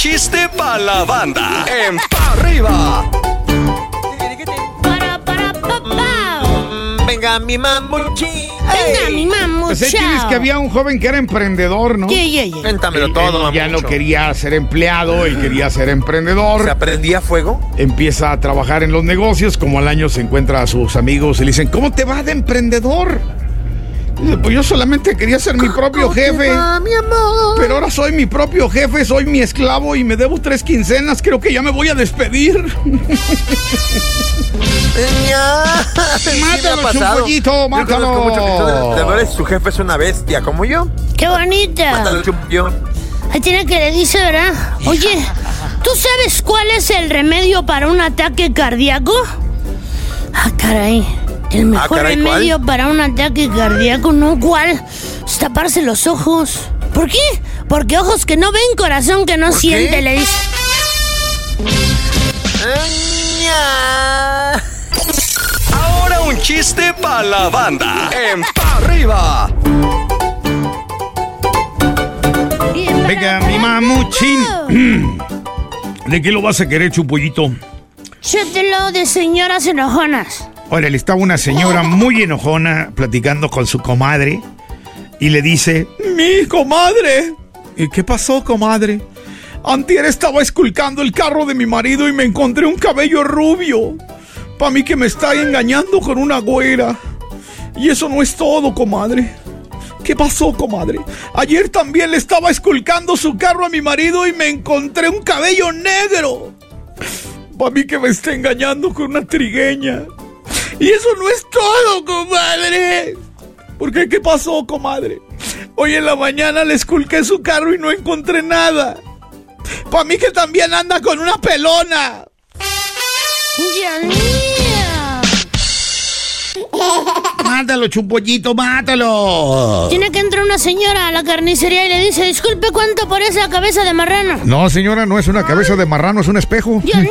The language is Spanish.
chiste para la banda. En pa arriba. Para, para. Venga, mi mamuchi. Venga, mi mamucho. Pues ahí tienes que había un joven que era emprendedor, ¿no? Yeah, yeah, yeah. Cuéntamelo Él- todo, él ya no quería ser empleado, él quería ser emprendedor. ¿Se aprendía fuego? Empieza a trabajar en los negocios, como al año se encuentra a sus amigos y le dicen, ¿cómo te va de emprendedor? Pues yo solamente quería ser mi propio jefe, mi amor. pero ahora soy mi propio jefe, soy mi esclavo y me debo tres quincenas, creo que ya me voy a despedir. Sí Mátalo, pasado. chumpollito, Yo conozco mátalo. son emprendedores, su jefe es una bestia, como yo. Qué bonita. Mátalo, chumpollo. Ahí tiene que le dice, ¿verdad? Oye, ¿tú sabes cuál es el remedio para un ataque cardíaco? Ah, caray. El mejor caray, ¿cuál? remedio para un ataque cardíaco, ¿no? ¿Cuál? Es taparse los ojos. ¿Por qué? Porque ojos que no ven, corazón que no ¿Por siente, qué? le dice. Ahora un chiste para la banda. En pa arriba. Venga, mi mamuchín. ¿De qué lo vas a querer, chupollito? Chótelo de señoras enojonas. Órale, estaba una señora muy enojona platicando con su comadre y le dice, mi comadre. ¿Y qué pasó, comadre? Antier estaba esculcando el carro de mi marido y me encontré un cabello rubio. Pa' mí que me está engañando con una güera. Y eso no es todo, comadre. ¿Qué pasó, comadre? Ayer también le estaba esculcando su carro a mi marido y me encontré un cabello negro. Pa' mí que me está engañando con una trigueña. Y eso no es todo, comadre. ¿Por qué? ¿Qué pasó, comadre? Hoy en la mañana le esculqué su carro y no encontré nada. Pa' mí que también anda con una pelona. ¡Dios mío! Mátalo, chumpollito, mátalo. Tiene que entrar una señora a la carnicería y le dice, disculpe, ¿cuánto por esa cabeza de marrano? No, señora, no es una cabeza de marrano, es un espejo. ¡Dios mío!